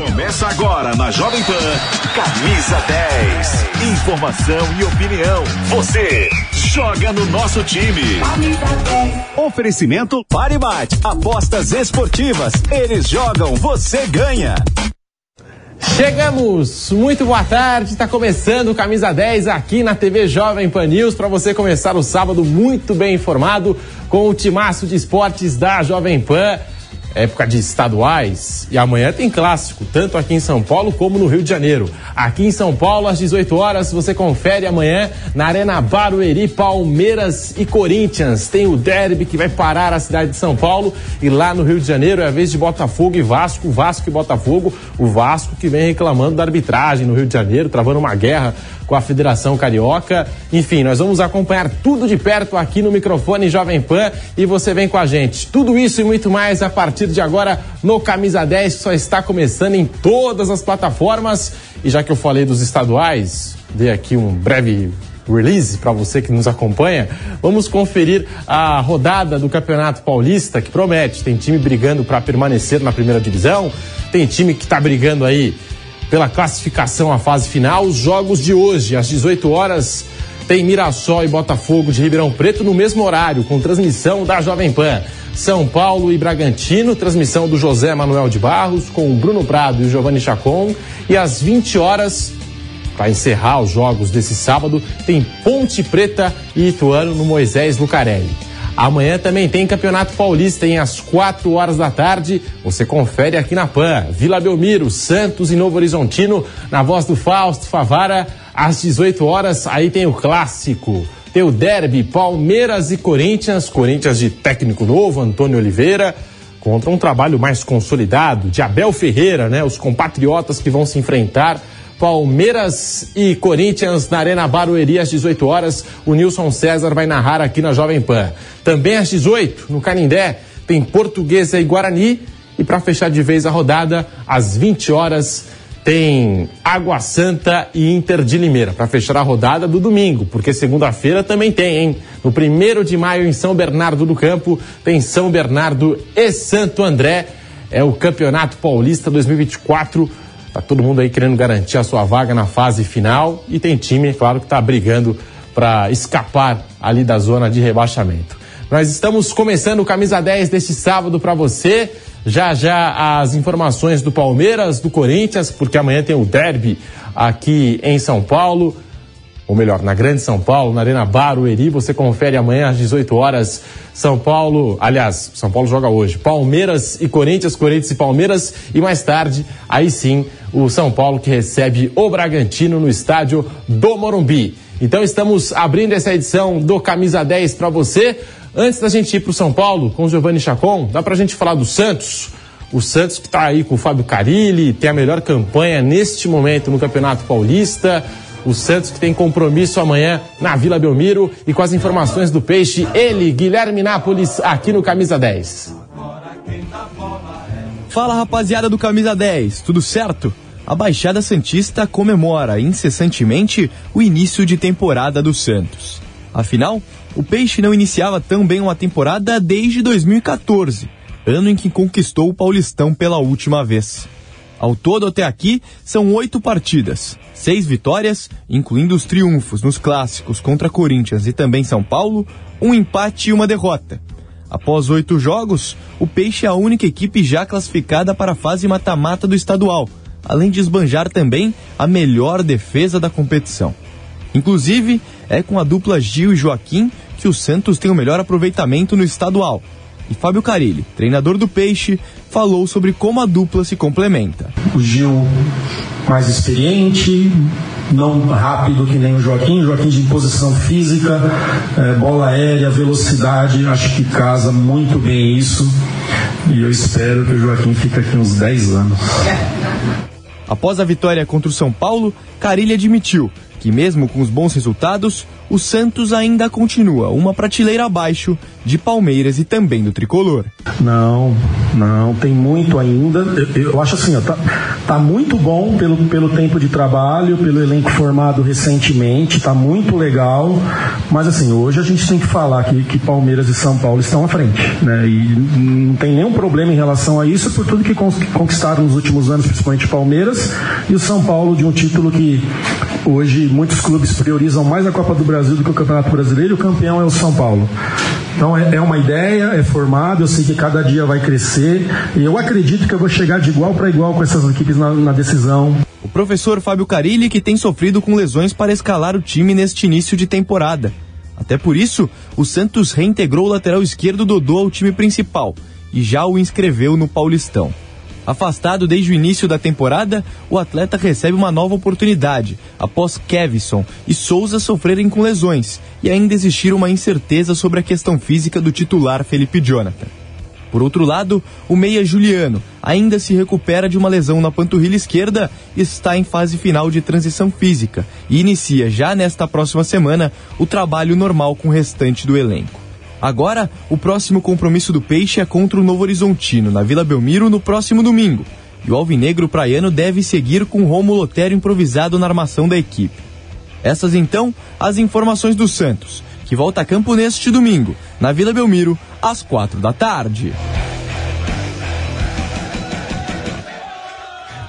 Começa agora na Jovem Pan, Camisa 10. Informação e opinião. Você joga no nosso time. Oferecimento Paribate. Apostas esportivas. Eles jogam, você ganha. Chegamos! Muito boa tarde, está começando o Camisa 10 aqui na TV Jovem Pan News para você começar o sábado muito bem informado com o timaço de esportes da Jovem Pan época de estaduais. E amanhã tem clássico, tanto aqui em São Paulo como no Rio de Janeiro. Aqui em São Paulo, às 18 horas, você confere amanhã na Arena Barueri, Palmeiras e Corinthians. Tem o derby que vai parar a cidade de São Paulo. E lá no Rio de Janeiro é a vez de Botafogo e Vasco. Vasco e Botafogo. O Vasco que vem reclamando da arbitragem no Rio de Janeiro, travando uma guerra com a Federação Carioca. Enfim, nós vamos acompanhar tudo de perto aqui no microfone Jovem Pan e você vem com a gente. Tudo isso e muito mais a partir de agora no Camisa 10, que só está começando em todas as plataformas. E já que eu falei dos estaduais, dei aqui um breve release para você que nos acompanha, vamos conferir a rodada do Campeonato Paulista que promete. Tem time brigando para permanecer na primeira divisão, tem time que está brigando aí pela classificação à fase final. Os jogos de hoje, às 18 horas, tem Mirassol e Botafogo de Ribeirão Preto no mesmo horário, com transmissão da Jovem Pan. São Paulo e Bragantino, transmissão do José Manuel de Barros, com Bruno Prado e Giovanni Chacon. E às 20 horas, para encerrar os jogos desse sábado, tem Ponte Preta e Ituano no Moisés Lucarelli. Amanhã também tem Campeonato Paulista, em às 4 horas da tarde. Você confere aqui na PAN. Vila Belmiro, Santos e Novo Horizontino, na voz do Fausto Favara, às 18 horas. Aí tem o clássico. Tem o derby Palmeiras e Corinthians. Corinthians de técnico novo, Antônio Oliveira contra um trabalho mais consolidado de Abel Ferreira, né? Os compatriotas que vão se enfrentar Palmeiras e Corinthians na Arena Barueri às 18 horas. O Nilson César vai narrar aqui na Jovem Pan. Também às 18, no Canindé, tem Portuguesa e Guarani. E para fechar de vez a rodada, às 20 horas, tem Água Santa e Inter de Limeira. Para fechar a rodada do domingo, porque segunda-feira também tem, hein? No primeiro de maio, em São Bernardo do Campo, tem São Bernardo e Santo André. É o Campeonato Paulista 2024 Tá todo mundo aí querendo garantir a sua vaga na fase final e tem time, claro, que está brigando para escapar ali da zona de rebaixamento. Nós estamos começando o camisa 10 deste sábado para você. Já já as informações do Palmeiras, do Corinthians, porque amanhã tem o derby aqui em São Paulo ou melhor, na Grande São Paulo, na Arena Barueri. Você confere amanhã às 18 horas. São Paulo, aliás, São Paulo joga hoje. Palmeiras e Corinthians, Corinthians e Palmeiras. E mais tarde, aí sim, o São Paulo que recebe o Bragantino no estádio do Morumbi. Então estamos abrindo essa edição do Camisa 10 para você. Antes da gente ir para o São Paulo com o Giovanni Chacon, dá para a gente falar do Santos. O Santos que está aí com o Fábio Carilli, tem a melhor campanha neste momento no Campeonato Paulista. O Santos que tem compromisso amanhã na Vila Belmiro e com as informações do Peixe, ele, Guilherme Nápoles, aqui no Camisa 10. Fala rapaziada do Camisa 10, tudo certo? A Baixada Santista comemora incessantemente o início de temporada do Santos. Afinal, o Peixe não iniciava tão bem uma temporada desde 2014, ano em que conquistou o Paulistão pela última vez. Ao todo, até aqui, são oito partidas, seis vitórias, incluindo os triunfos nos clássicos contra Corinthians e também São Paulo, um empate e uma derrota. Após oito jogos, o Peixe é a única equipe já classificada para a fase mata-mata do estadual, além de esbanjar também a melhor defesa da competição. Inclusive, é com a dupla Gil e Joaquim que o Santos tem o melhor aproveitamento no estadual. E Fábio Carilli, treinador do Peixe, falou sobre como a dupla se complementa. O Gil mais experiente, não rápido que nem o Joaquim, Joaquim de posição física, é, bola aérea, velocidade, acho que casa muito bem isso. E eu espero que o Joaquim fique aqui uns 10 anos. Após a vitória contra o São Paulo, Carilli admitiu que, mesmo com os bons resultados, o Santos ainda continua uma prateleira abaixo de Palmeiras e também do tricolor. Não, não, tem muito ainda. Eu, eu acho assim, ó, tá, tá, muito bom pelo, pelo tempo de trabalho, pelo elenco formado recentemente, tá muito legal. Mas assim, hoje a gente tem que falar que, que Palmeiras e São Paulo estão à frente, né? E não tem nenhum problema em relação a isso por tudo que conquistaram nos últimos anos, principalmente Palmeiras e o São Paulo de um título que hoje muitos clubes priorizam mais a Copa do Brasil do que o Campeonato Brasileiro e o campeão é o São Paulo. Então é, é uma ideia, é formado, eu sei que cada dia vai crescer e eu acredito que eu vou chegar de igual para igual com essas equipes na, na decisão. O professor Fábio Carilli que tem sofrido com lesões para escalar o time neste início de temporada. Até por isso, o Santos reintegrou o lateral esquerdo Dodô ao time principal e já o inscreveu no Paulistão. Afastado desde o início da temporada, o atleta recebe uma nova oportunidade após Kevson e Souza sofrerem com lesões e ainda existir uma incerteza sobre a questão física do titular Felipe Jonathan. Por outro lado, o meia Juliano ainda se recupera de uma lesão na panturrilha esquerda e está em fase final de transição física e inicia já nesta próxima semana o trabalho normal com o restante do elenco. Agora, o próximo compromisso do Peixe é contra o Novo Horizontino, na Vila Belmiro, no próximo domingo. E o Alvinegro Praiano deve seguir com Romulo Lotério improvisado na armação da equipe. Essas então, as informações do Santos, que volta a campo neste domingo, na Vila Belmiro, às quatro da tarde.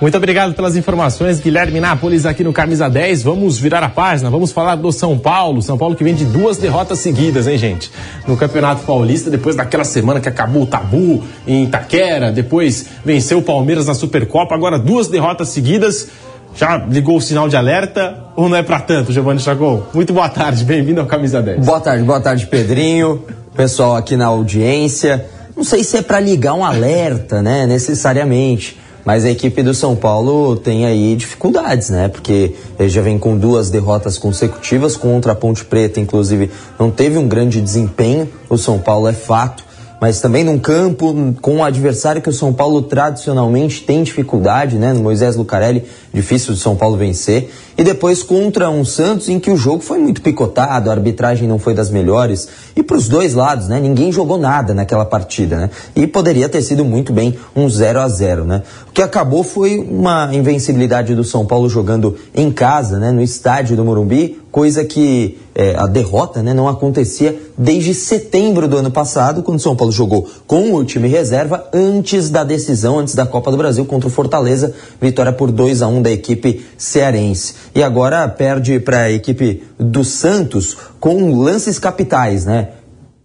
Muito obrigado pelas informações, Guilherme Nápoles aqui no Camisa 10. Vamos virar a página, vamos falar do São Paulo. São Paulo que vem de duas derrotas seguidas, hein, gente? No Campeonato Paulista, depois daquela semana que acabou o tabu em Itaquera, depois venceu o Palmeiras na Supercopa, agora duas derrotas seguidas. Já ligou o sinal de alerta ou não é para tanto, Giovanni Chagol? Muito boa tarde, bem-vindo ao Camisa 10. Boa tarde, boa tarde, Pedrinho, pessoal aqui na audiência. Não sei se é para ligar um alerta, né, necessariamente mas a equipe do São Paulo tem aí dificuldades, né? Porque ele já vem com duas derrotas consecutivas contra a Ponte Preta, inclusive não teve um grande desempenho. O São Paulo é fato, mas também num campo com um adversário que o São Paulo tradicionalmente tem dificuldade, né? No Moisés Lucarelli, difícil de São Paulo vencer. E depois contra um Santos em que o jogo foi muito picotado, a arbitragem não foi das melhores. E para os dois lados, né? Ninguém jogou nada naquela partida, né? E poderia ter sido muito bem um 0 a 0 né? O que acabou foi uma invencibilidade do São Paulo jogando em casa, né? No estádio do Morumbi, coisa que é, a derrota né, não acontecia desde setembro do ano passado, quando o São Paulo jogou com o time reserva antes da decisão, antes da Copa do Brasil contra o Fortaleza, vitória por 2 a 1 da equipe cearense. E agora perde para a equipe do Santos com lances capitais, né?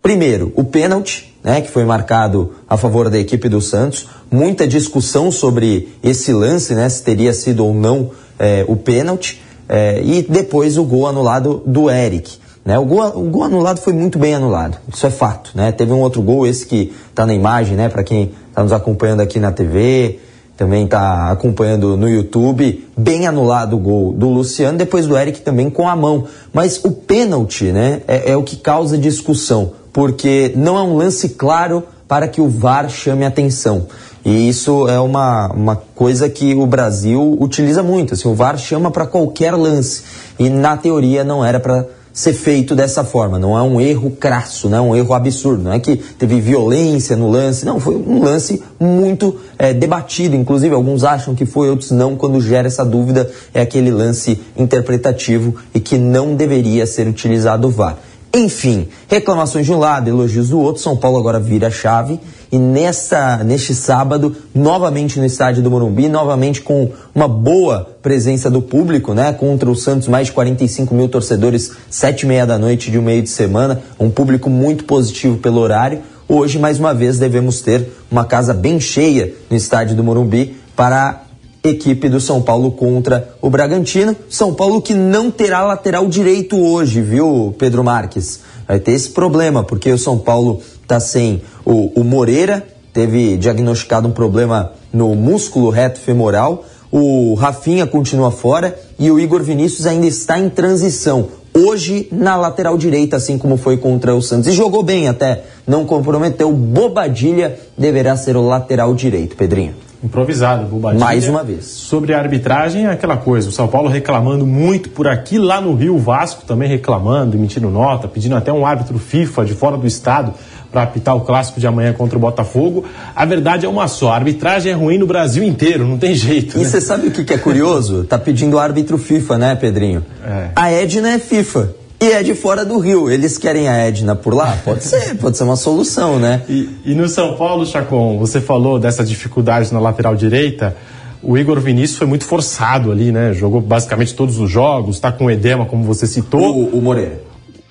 Primeiro, o pênalti, né, que foi marcado a favor da equipe do Santos. Muita discussão sobre esse lance, né, se teria sido ou não é, o pênalti. É, e depois o gol anulado do Eric. Né? O, gol, o gol anulado foi muito bem anulado, isso é fato. Né? Teve um outro gol, esse que está na imagem, né? para quem está nos acompanhando aqui na TV, também está acompanhando no YouTube, bem anulado o gol do Luciano, depois do Eric também com a mão. Mas o pênalti né, é, é o que causa discussão, porque não é um lance claro para que o VAR chame atenção. E isso é uma, uma coisa que o Brasil utiliza muito. Assim, o VAR chama para qualquer lance. E na teoria não era para ser feito dessa forma. Não é um erro crasso, não é um erro absurdo. Não é que teve violência no lance. Não, foi um lance muito é, debatido. Inclusive, alguns acham que foi, outros não. Quando gera essa dúvida, é aquele lance interpretativo e que não deveria ser utilizado o VAR. Enfim, reclamações de um lado, elogios do outro. São Paulo agora vira chave e nessa, neste sábado, novamente no estádio do Morumbi, novamente com uma boa presença do público, né? Contra o Santos, mais de 45 mil torcedores, sete e meia da noite de um meio de semana, um público muito positivo pelo horário. Hoje, mais uma vez, devemos ter uma casa bem cheia no estádio do Morumbi para equipe do São Paulo contra o Bragantino. São Paulo que não terá lateral direito hoje, viu, Pedro Marques? Vai ter esse problema, porque o São Paulo está sem o, o Moreira, teve diagnosticado um problema no músculo reto femoral. O Rafinha continua fora e o Igor Vinícius ainda está em transição. Hoje na lateral direita, assim como foi contra o Santos. E jogou bem até, não comprometeu. Bobadilha deverá ser o lateral direito, Pedrinho. Improvisado, Bobadilha. Mais uma vez. Sobre a arbitragem, é aquela coisa, o São Paulo reclamando muito por aqui, lá no Rio, o Vasco também reclamando, emitindo nota, pedindo até um árbitro FIFA de fora do estado para apitar o clássico de amanhã contra o Botafogo. A verdade é uma só, a arbitragem é ruim no Brasil inteiro, não tem jeito. E né? você sabe o que, que é curioso? tá pedindo árbitro FIFA, né, Pedrinho? É. A Edna é FIFA. E é de fora do Rio. Eles querem a Edna por lá? Pode ser, pode ser uma solução, né? E, e no São Paulo, Chacon, você falou dessa dificuldade na lateral direita. O Igor Vinícius foi muito forçado ali, né? Jogou basicamente todos os jogos, tá com edema, como você citou. O, o Moreira.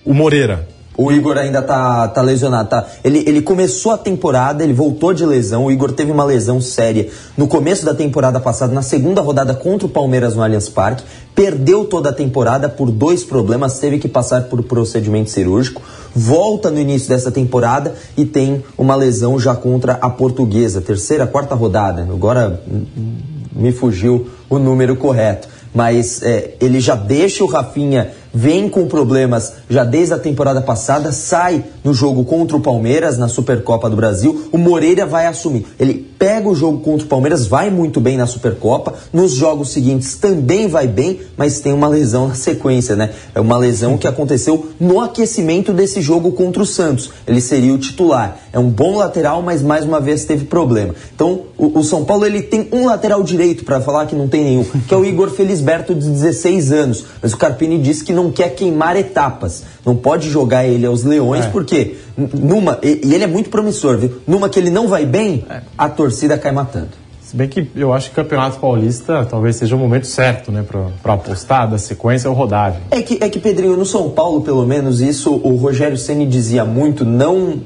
O Moreira. O Igor ainda tá, tá lesionado, tá? Ele, ele começou a temporada, ele voltou de lesão. O Igor teve uma lesão séria no começo da temporada passada, na segunda rodada contra o Palmeiras no Allianz Parque. Perdeu toda a temporada por dois problemas, teve que passar por procedimento cirúrgico. Volta no início dessa temporada e tem uma lesão já contra a Portuguesa, terceira, quarta rodada. Agora me fugiu o número correto. Mas é, ele já deixa o Rafinha vem com problemas já desde a temporada passada, sai no jogo contra o Palmeiras na Supercopa do Brasil. O Moreira vai assumir. Ele pega o jogo contra o Palmeiras, vai muito bem na Supercopa. Nos jogos seguintes também vai bem, mas tem uma lesão na sequência, né? É uma lesão que aconteceu no aquecimento desse jogo contra o Santos. Ele seria o titular. É um bom lateral, mas mais uma vez teve problema. Então, o, o São Paulo ele tem um lateral direito para falar que não tem nenhum, que é o Igor Felisberto de 16 anos. Mas o Carpini disse que não quer queimar etapas. Não pode jogar ele aos leões, É. porque numa. E, ele é muito promissor, viu? Numa que ele não vai bem, a torcida cai matando. Se bem que eu acho que o Campeonato Paulista talvez seja o momento certo, né, para apostar da sequência ou rodagem. É que, é que, Pedrinho, no São Paulo, pelo menos, isso o Rogério Ceni dizia muito, não,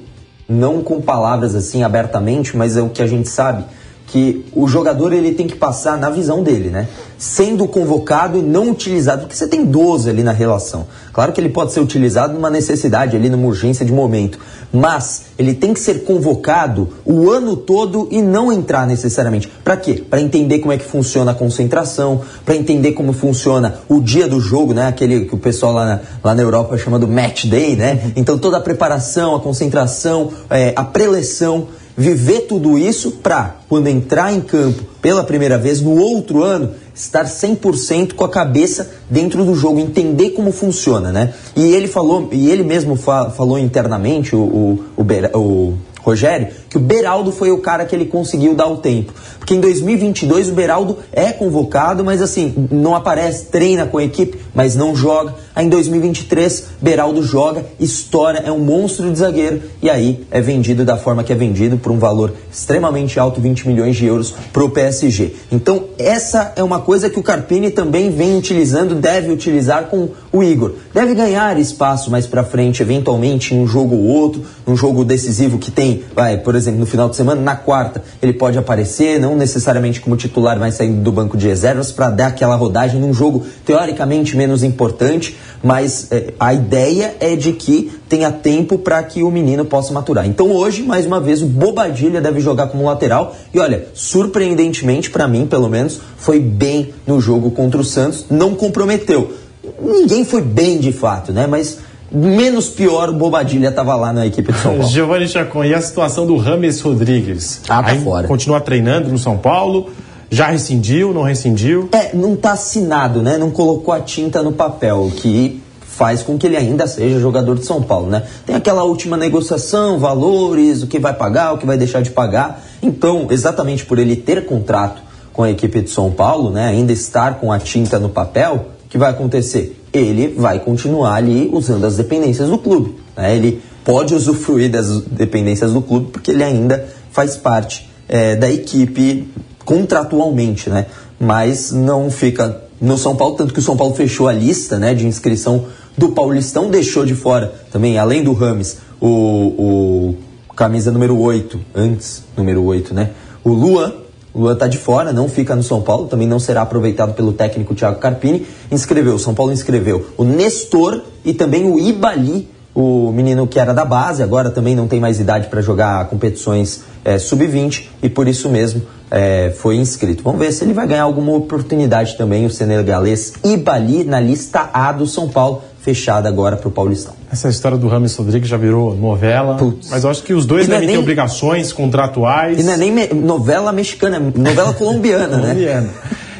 não com palavras assim abertamente, mas é o que a gente sabe, que o jogador ele tem que passar na visão dele, né? Sendo convocado e não utilizado, porque você tem 12 ali na relação. Claro que ele pode ser utilizado numa necessidade, ali numa urgência de momento, mas ele tem que ser convocado o ano todo e não entrar necessariamente. Para quê? Para entender como é que funciona a concentração, para entender como funciona o dia do jogo, né? Aquele que o pessoal lá na, lá na Europa chama do match day, né? Então toda a preparação, a concentração, é, a preleção, viver tudo isso para, quando entrar em campo pela primeira vez no outro ano, estar 100% com a cabeça dentro do jogo, entender como funciona, né? E ele falou, e ele mesmo fa falou internamente, o, o, o, o Rogério, que o Beraldo foi o cara que ele conseguiu dar o tempo. Porque em 2022 o Beraldo é convocado, mas assim, não aparece, treina com a equipe, mas não joga. Aí em 2023, Beraldo joga, estoura, é um monstro de zagueiro e aí é vendido da forma que é vendido por um valor extremamente alto, 20 milhões de euros pro PSG. Então, essa é uma coisa que o Carpini também vem utilizando, deve utilizar com o Igor. Deve ganhar espaço mais pra frente, eventualmente em um jogo ou outro, um jogo decisivo que tem, vai, por exemplo, no final de semana, na quarta, ele pode aparecer, não necessariamente como titular, mas saindo do banco de reservas para dar aquela rodagem num jogo teoricamente menos importante, mas eh, a ideia é de que tenha tempo para que o menino possa maturar. Então hoje, mais uma vez, o Bobadilha deve jogar como lateral e olha, surpreendentemente para mim, pelo menos, foi bem no jogo contra o Santos, não comprometeu. Ninguém foi bem de fato, né? Mas menos pior o Bobadilha estava lá na equipe de São Paulo. Giovanni Chacon, e a situação do Rames Rodrigues? Ah, tá Aí fora. Continua treinando no São Paulo, já rescindiu, não rescindiu? É, não tá assinado, né? Não colocou a tinta no papel, o que faz com que ele ainda seja jogador de São Paulo, né? Tem aquela última negociação, valores, o que vai pagar, o que vai deixar de pagar. Então, exatamente por ele ter contrato com a equipe de São Paulo, né? Ainda estar com a tinta no papel, o que vai acontecer? Ele vai continuar ali usando as dependências do clube, né? Ele pode usufruir das dependências do clube porque ele ainda faz parte é, da equipe contratualmente, né? Mas não fica no São Paulo, tanto que o São Paulo fechou a lista, né, de inscrição do Paulistão, deixou de fora também, além do Rames, o, o camisa número 8, antes número 8, né? O Luan, Luan tá de fora, não fica no São Paulo, também não será aproveitado pelo técnico Thiago Carpini. Inscreveu, o São Paulo inscreveu o Nestor e também o Ibali, o menino que era da base, agora também não tem mais idade para jogar competições eh, sub-20 e por isso mesmo eh, foi inscrito. Vamos ver se ele vai ganhar alguma oportunidade também, o senegalês Ibali, na lista A do São Paulo. Fechada agora para o Paulistão. Essa história do Rames Rodrigues já virou novela, Putz. mas eu acho que os dois devem é nem... ter obrigações contratuais. E não é nem me... novela mexicana, é novela colombiana, né? colombiana.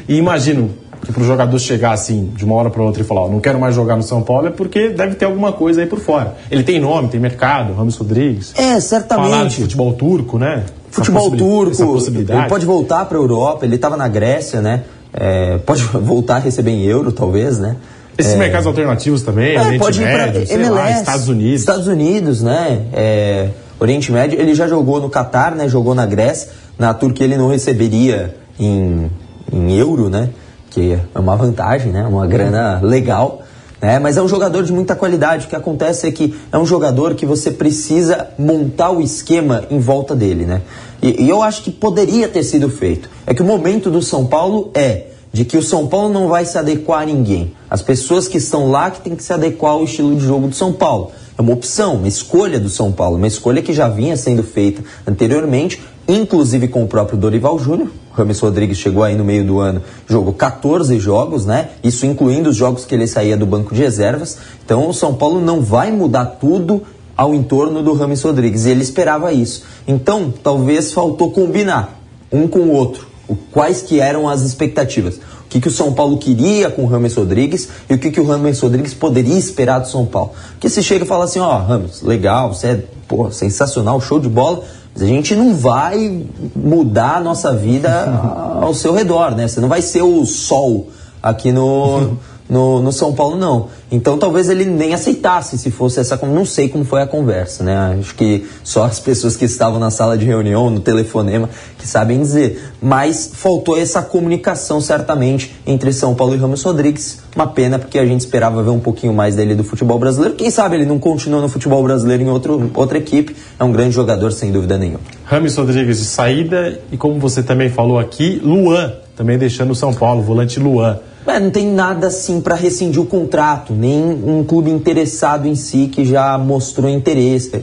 E imagino, que para o jogador chegar assim, de uma hora para outra e falar, oh, não quero mais jogar no São Paulo, é porque deve ter alguma coisa aí por fora. Ele tem nome, tem mercado, Ramos Rodrigues. É, certamente. Falar de futebol turco, né? Futebol turco, ele pode voltar para a Europa, ele estava na Grécia, né? É, pode voltar a receber em euro, talvez, né? Esses é, mercados alternativos também, é, Oriente pode Médio, ir pra MLS, lá, Estados Unidos. Estados Unidos, né? É, Oriente Médio, ele já jogou no Catar, né? Jogou na Grécia. Na Turquia ele não receberia em, em euro, né? Que é uma vantagem, né? Uma grana legal. Né? Mas é um jogador de muita qualidade. O que acontece é que é um jogador que você precisa montar o esquema em volta dele, né? E, e eu acho que poderia ter sido feito. É que o momento do São Paulo é de que o São Paulo não vai se adequar a ninguém. As pessoas que estão lá que tem que se adequar ao estilo de jogo do São Paulo. É uma opção, uma escolha do São Paulo, uma escolha que já vinha sendo feita anteriormente, inclusive com o próprio Dorival Júnior. Rames Rodrigues chegou aí no meio do ano, jogou 14 jogos, né? Isso incluindo os jogos que ele saía do banco de reservas. Então o São Paulo não vai mudar tudo ao entorno do Rames Rodrigues. E ele esperava isso. Então, talvez faltou combinar um com o outro. Quais que eram as expectativas? O que, que o São Paulo queria com o Rames Rodrigues e o que, que o Rames Rodrigues poderia esperar do São Paulo? Porque se chega e fala assim, ó, oh, Rames, legal, você é pô, sensacional, show de bola, mas a gente não vai mudar a nossa vida ao seu redor, né? Você não vai ser o sol aqui no, no, no, São Paulo, não. Então talvez ele nem aceitasse se fosse essa. Não sei como foi a conversa, né? Acho que só as pessoas que estavam na sala de reunião, no telefonema, que sabem dizer. Mas faltou essa comunicação, certamente, entre São Paulo e Ramos Rodrigues. Uma pena, porque a gente esperava ver um pouquinho mais dele do futebol brasileiro. Quem sabe ele não continua no futebol brasileiro em outro, outra equipe. É um grande jogador, sem dúvida nenhuma. Ramos Rodrigues de saída e, como você também falou aqui, Luan, também deixando o São Paulo, volante Luan. É, não tem nada assim para rescindir o contrato, nem um clube interessado em si que já mostrou interesse.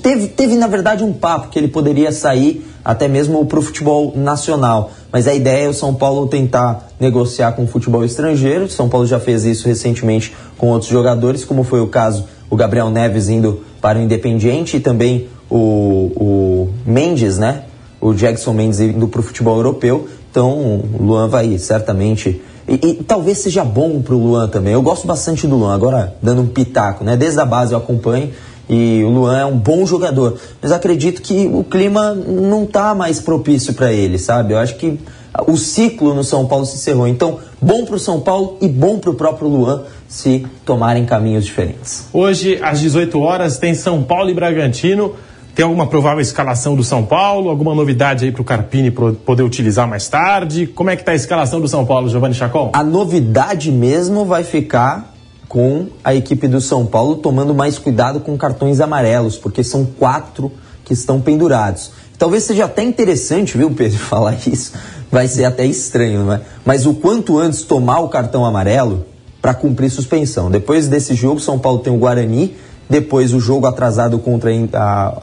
Teve, teve, na verdade, um papo que ele poderia sair até mesmo para o futebol nacional. Mas a ideia é o São Paulo tentar negociar com o futebol estrangeiro. São Paulo já fez isso recentemente com outros jogadores, como foi o caso o Gabriel Neves indo para o Independiente e também o, o Mendes, né? O Jackson Mendes indo para o futebol europeu. Então o Luan vai certamente e, e, talvez seja bom pro Luan também. Eu gosto bastante do Luan, agora dando um pitaco, né? Desde a base eu acompanho e o Luan é um bom jogador. Mas acredito que o clima não tá mais propício para ele, sabe? Eu acho que o ciclo no São Paulo se encerrou. Então, bom pro São Paulo e bom pro próprio Luan se tomarem caminhos diferentes. Hoje, às 18 horas, tem São Paulo e Bragantino. Tem alguma provável escalação do São Paulo? Alguma novidade aí para o Carpini poder utilizar mais tarde? Como é que está a escalação do São Paulo, Giovanni Chacon? A novidade mesmo vai ficar com a equipe do São Paulo tomando mais cuidado com cartões amarelos, porque são quatro que estão pendurados. Talvez seja até interessante, viu, Pedro, falar isso. Vai ser até estranho, não é? Mas o quanto antes tomar o cartão amarelo para cumprir suspensão. Depois desse jogo, São Paulo tem o Guarani depois o jogo atrasado contra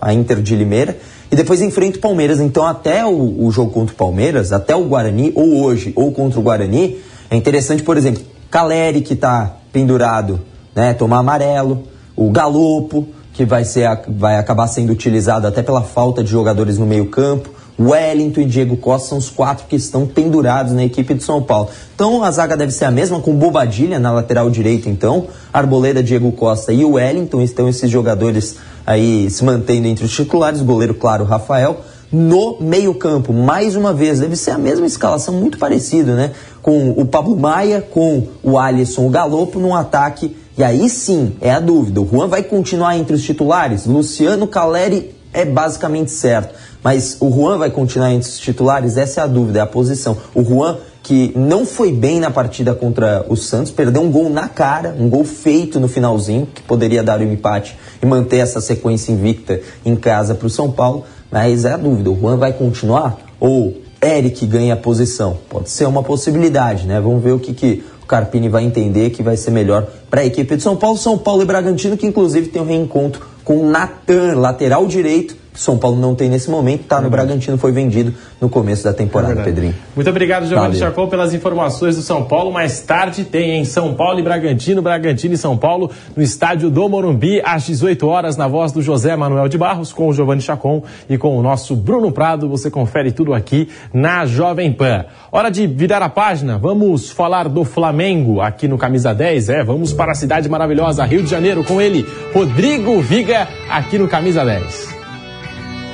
a, Inter de Limeira e depois enfrenta o Palmeiras. Então, até o, o, jogo contra o Palmeiras, até o Guarani, ou hoje, ou contra o Guarani, é interessante, por exemplo, Caleri, que está pendurado, né, tomar amarelo, o Galopo, que vai, ser, vai acabar sendo utilizado até pela falta de jogadores no meio-campo. Wellington e Diego Costa são os quatro que estão pendurados na equipe de São Paulo. Então a zaga deve ser a mesma, com Bobadilha na lateral direita, então, Arboleda, Diego Costa e Wellington estão esses jogadores aí se mantendo entre os titulares, goleiro claro, Rafael. No meio-campo, mais uma vez, deve ser a mesma escalação, muito parecido, né? Com o Pablo Maia, com o Alisson, o Galopo no ataque. E aí sim, é a dúvida. O Juan vai continuar entre os titulares? Luciano Caleri é basicamente certo. Mas o Juan vai continuar entre os titulares? Essa é a dúvida, é a posição. O Juan, que não foi bem na partida contra o Santos, perdeu um gol na cara, um gol feito no finalzinho, que poderia dar o um empate e manter essa sequência invicta em casa para o São Paulo. Mas é a dúvida, o Juan vai continuar? Ou Eric ganha a posição? Pode ser uma possibilidade, né? Vamos ver o que, que o Carpini vai entender que vai ser melhor para a equipe de São Paulo. São Paulo e Bragantino, que inclusive tem um reencontro com o Natan, lateral direito, São Paulo não tem nesse momento, tá no Bragantino, foi vendido no começo da temporada, é Pedrinho. Muito obrigado, Giovanni Chacon, pelas informações do São Paulo. Mais tarde tem em São Paulo e Bragantino, Bragantino e São Paulo, no estádio do Morumbi, às 18 horas, na voz do José Manuel de Barros, com o Giovanni Chacon e com o nosso Bruno Prado. Você confere tudo aqui na Jovem Pan. Hora de virar a página, vamos falar do Flamengo aqui no Camisa 10. É, vamos para a cidade maravilhosa, Rio de Janeiro, com ele, Rodrigo Viga, aqui no Camisa 10.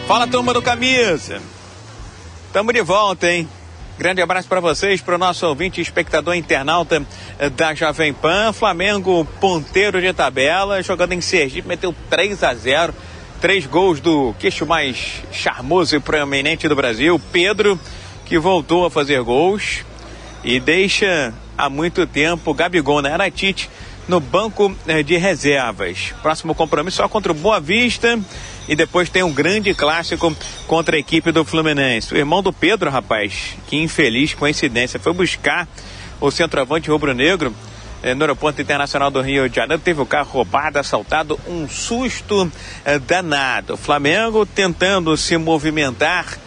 Fala turma do Camisa. Tamo de volta, hein? Grande abraço para vocês, para o nosso ouvinte espectador internauta eh, da Jovem Pan. Flamengo, ponteiro de tabela, jogando em Sergipe, meteu 3 a 0 Três gols do queixo mais charmoso e proeminente do Brasil, Pedro, que voltou a fazer gols e deixa há muito tempo Gabigol, né? Era Tite no banco eh, de reservas. Próximo compromisso só contra o Boa Vista e depois tem um grande clássico contra a equipe do Fluminense. O irmão do Pedro, rapaz, que infeliz coincidência, foi buscar o centroavante rubro-negro eh, no aeroporto internacional do Rio de Janeiro, teve o carro roubado, assaltado, um susto eh, danado. O Flamengo tentando se movimentar,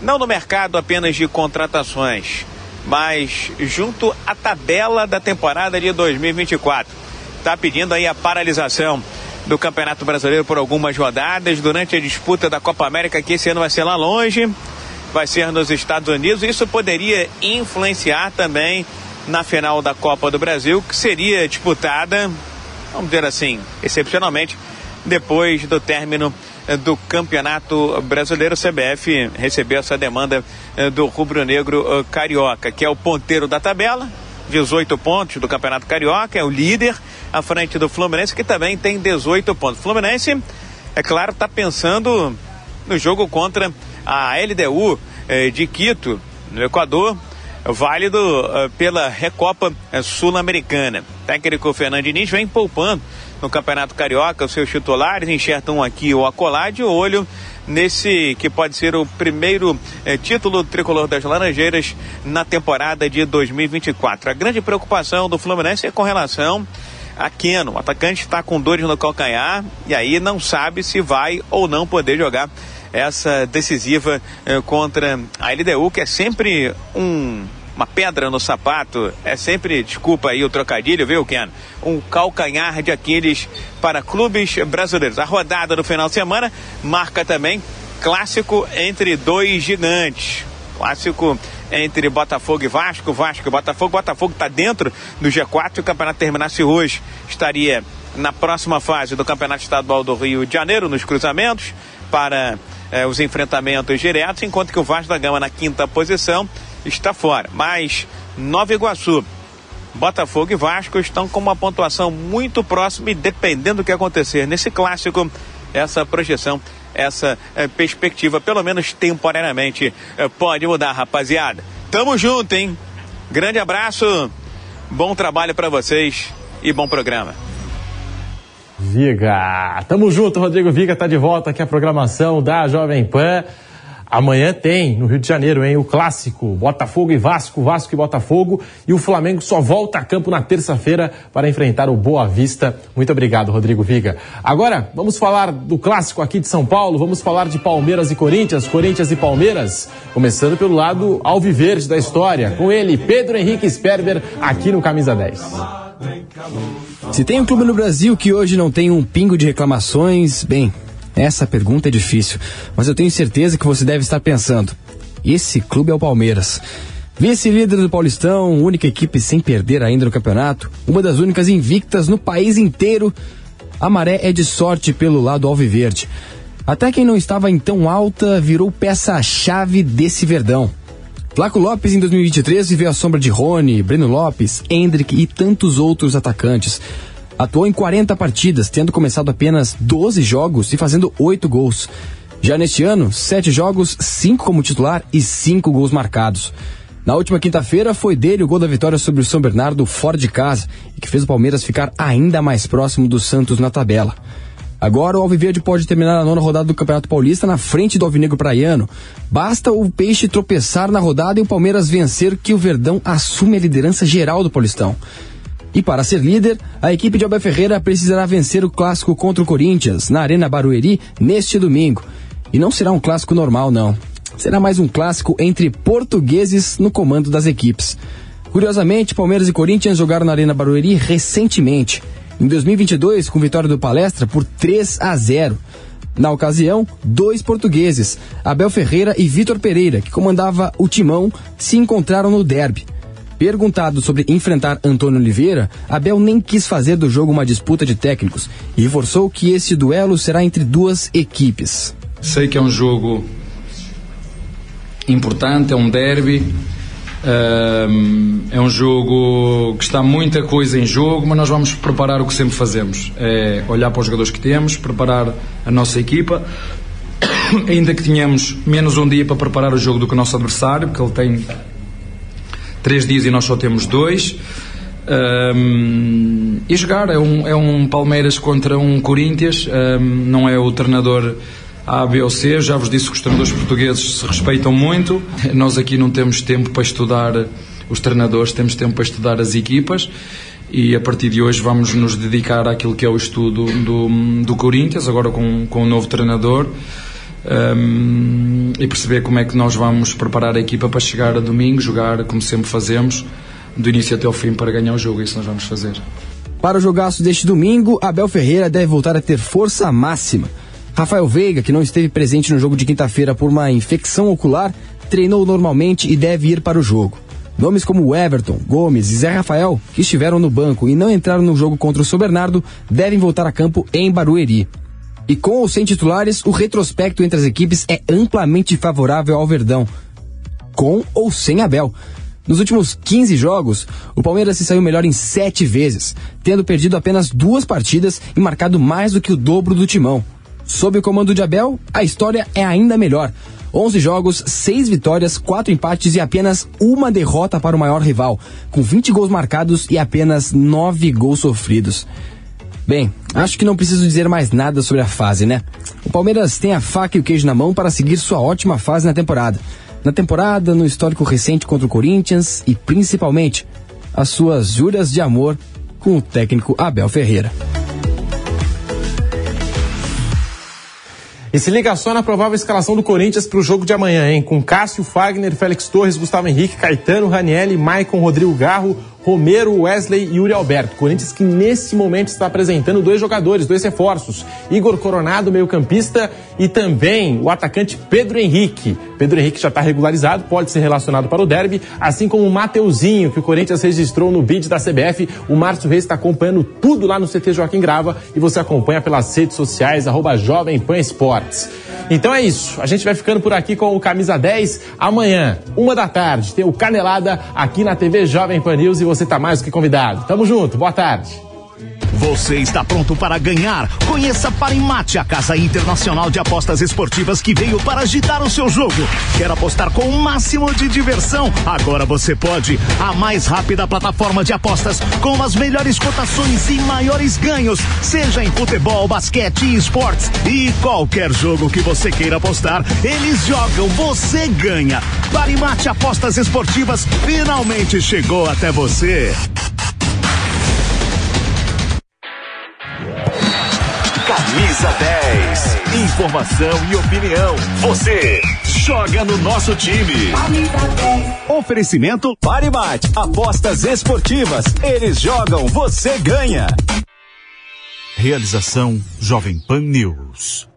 não no mercado apenas de contratações, mas junto à tabela da temporada de 2024 está pedindo aí a paralisação do Campeonato Brasileiro por algumas rodadas durante a disputa da Copa América, que esse ano vai ser lá longe, vai ser nos Estados Unidos. Isso poderia influenciar também na final da Copa do Brasil, que seria disputada, vamos dizer assim, excepcionalmente, depois do término eh, do Campeonato Brasileiro. O CBF recebeu essa demanda eh, do rubro-negro eh, carioca, que é o ponteiro da tabela, 18 pontos do Campeonato Carioca, é o líder à frente do Fluminense, que também tem 18 pontos. O Fluminense, é claro, está pensando no jogo contra a LDU eh, de Quito, no Equador, válido eh, pela Recopa eh, Sul-Americana. Técnico Fernando Diniz vem poupando no Campeonato Carioca os seus titulares, enxertam aqui ou acolá de olho nesse que pode ser o primeiro eh, título tricolor das Laranjeiras na temporada de 2024. A grande preocupação do Fluminense é com relação a Keno. O atacante está com dores no calcanhar e aí não sabe se vai ou não poder jogar essa decisiva eh, contra a LDU, que é sempre um uma pedra no sapato, é sempre, desculpa aí o trocadilho, viu, Ken? Um calcanhar de Aquiles para clubes brasileiros. A rodada do final de semana marca também clássico entre dois gigantes. Clássico entre Botafogo e Vasco, Vasco e Botafogo. Botafogo está dentro do G4 se o campeonato terminasse hoje. Estaria na próxima fase do Campeonato Estadual do Rio de Janeiro, nos cruzamentos, para eh, os enfrentamentos diretos, enquanto que o Vasco da Gama na quinta posição está fora. Mas Nova Iguaçu, Botafogo e Vasco estão com uma pontuação muito próxima e dependendo do que acontecer nesse clássico, essa projeção, essa eh, perspectiva, pelo menos temporariamente, eh, pode mudar, rapaziada. Tamo junto, hein? Grande abraço, bom trabalho para vocês e bom programa. Viga, tamo junto, Rodrigo Viga tá de volta aqui a programação da Jovem Pan. Amanhã tem, no Rio de Janeiro, hein, o clássico Botafogo e Vasco, Vasco e Botafogo. E o Flamengo só volta a campo na terça-feira para enfrentar o Boa Vista. Muito obrigado, Rodrigo Viga. Agora, vamos falar do clássico aqui de São Paulo. Vamos falar de Palmeiras e Corinthians, Corinthians e Palmeiras. Começando pelo lado alviverde da história. Com ele, Pedro Henrique Sperber, aqui no Camisa 10. Se tem um clube no Brasil que hoje não tem um pingo de reclamações, bem, essa pergunta é difícil, mas eu tenho certeza que você deve estar pensando: esse clube é o Palmeiras. Vice-líder do Paulistão, única equipe sem perder ainda no campeonato, uma das únicas invictas no país inteiro. A maré é de sorte pelo lado alviverde. Até quem não estava em tão alta virou peça-chave desse verdão. Flaco Lopes em 2023 viveu a sombra de Rony, Breno Lopes, Hendrick e tantos outros atacantes. Atuou em 40 partidas, tendo começado apenas 12 jogos e fazendo 8 gols. Já neste ano, 7 jogos, 5 como titular e 5 gols marcados. Na última quinta-feira foi dele o gol da vitória sobre o São Bernardo fora de casa e que fez o Palmeiras ficar ainda mais próximo do Santos na tabela. Agora o Alviverde pode terminar a nona rodada do Campeonato Paulista na frente do Alvinegro Praiano. Basta o Peixe tropeçar na rodada e o Palmeiras vencer que o Verdão assume a liderança geral do Paulistão. E para ser líder, a equipe de Abel Ferreira precisará vencer o clássico contra o Corinthians, na Arena Barueri, neste domingo. E não será um clássico normal, não. Será mais um clássico entre portugueses no comando das equipes. Curiosamente, Palmeiras e Corinthians jogaram na Arena Barueri recentemente. Em 2022, com vitória do Palestra por 3 a 0. Na ocasião, dois portugueses, Abel Ferreira e Vitor Pereira, que comandava o timão, se encontraram no derby. Perguntado sobre enfrentar Antônio Oliveira, Abel nem quis fazer do jogo uma disputa de técnicos e reforçou que esse duelo será entre duas equipes. Sei que é um jogo importante, é um derby, é um jogo que está muita coisa em jogo, mas nós vamos preparar o que sempre fazemos: é olhar para os jogadores que temos, preparar a nossa equipa. Ainda que tenhamos menos um dia para preparar o jogo do que o nosso adversário, porque ele tem três dias e nós só temos dois. Um, e jogar é um, é um Palmeiras contra um Corinthians, um, não é o treinador a, B ou C. Já vos disse que os treinadores portugueses se respeitam muito. Nós aqui não temos tempo para estudar os treinadores, temos tempo para estudar as equipas. E a partir de hoje vamos nos dedicar àquilo que é o estudo do, do Corinthians, agora com, com o novo treinador. Um, e perceber como é que nós vamos preparar a equipa para chegar a domingo, jogar como sempre fazemos, do início até o fim para ganhar o jogo. É isso nós vamos fazer. Para o jogaço deste domingo, Abel Ferreira deve voltar a ter força máxima. Rafael Veiga, que não esteve presente no jogo de quinta-feira por uma infecção ocular, treinou normalmente e deve ir para o jogo. Nomes como Everton, Gomes e Zé Rafael, que estiveram no banco e não entraram no jogo contra o São Bernardo, devem voltar a campo em Barueri. E com ou sem titulares, o retrospecto entre as equipes é amplamente favorável ao Verdão. Com ou sem Abel. Nos últimos 15 jogos, o Palmeiras se saiu melhor em sete vezes, tendo perdido apenas duas partidas e marcado mais do que o dobro do timão. Sob o comando de Abel, a história é ainda melhor. 11 jogos, 6 vitórias, 4 empates e apenas uma derrota para o maior rival, com 20 gols marcados e apenas 9 gols sofridos. Bem, acho que não preciso dizer mais nada sobre a fase, né? O Palmeiras tem a faca e o queijo na mão para seguir sua ótima fase na temporada. Na temporada, no histórico recente contra o Corinthians e principalmente as suas juras de amor com o técnico Abel Ferreira. E se liga só na provável escalação do Corinthians para o jogo de amanhã, hein? Com Cássio, Fagner, Félix Torres, Gustavo Henrique, Caetano, Ranielli, Maicon, Rodrigo Garro, Romero, Wesley e Yuri Alberto. Corinthians que nesse momento está apresentando dois jogadores, dois reforços. Igor Coronado, meio-campista, e também o atacante Pedro Henrique. Pedro Henrique já está regularizado, pode ser relacionado para o derby, assim como o Mateuzinho, que o Corinthians registrou no bid da CBF. O Márcio Reis está acompanhando tudo lá no CT Joaquim Grava e você acompanha pelas redes sociais, arroba Jovem Pan Esportes. Então é isso. A gente vai ficando por aqui com o Camisa 10. Amanhã, uma da tarde, tem o Canelada aqui na TV Jovem Pan News e você tá mais do que convidado. Tamo junto. Boa tarde. Você está pronto para ganhar? Conheça Parimate, a casa internacional de apostas esportivas que veio para agitar o seu jogo. Quer apostar com o máximo de diversão? Agora você pode. A mais rápida plataforma de apostas com as melhores cotações e maiores ganhos, seja em futebol, basquete e esportes. E qualquer jogo que você queira apostar, eles jogam, você ganha. Parimate Apostas Esportivas finalmente chegou até você. Camisa 10. Informação e opinião. Você joga no nosso time. Oferecimento Paribate. Apostas esportivas. Eles jogam, você ganha. Realização Jovem Pan News.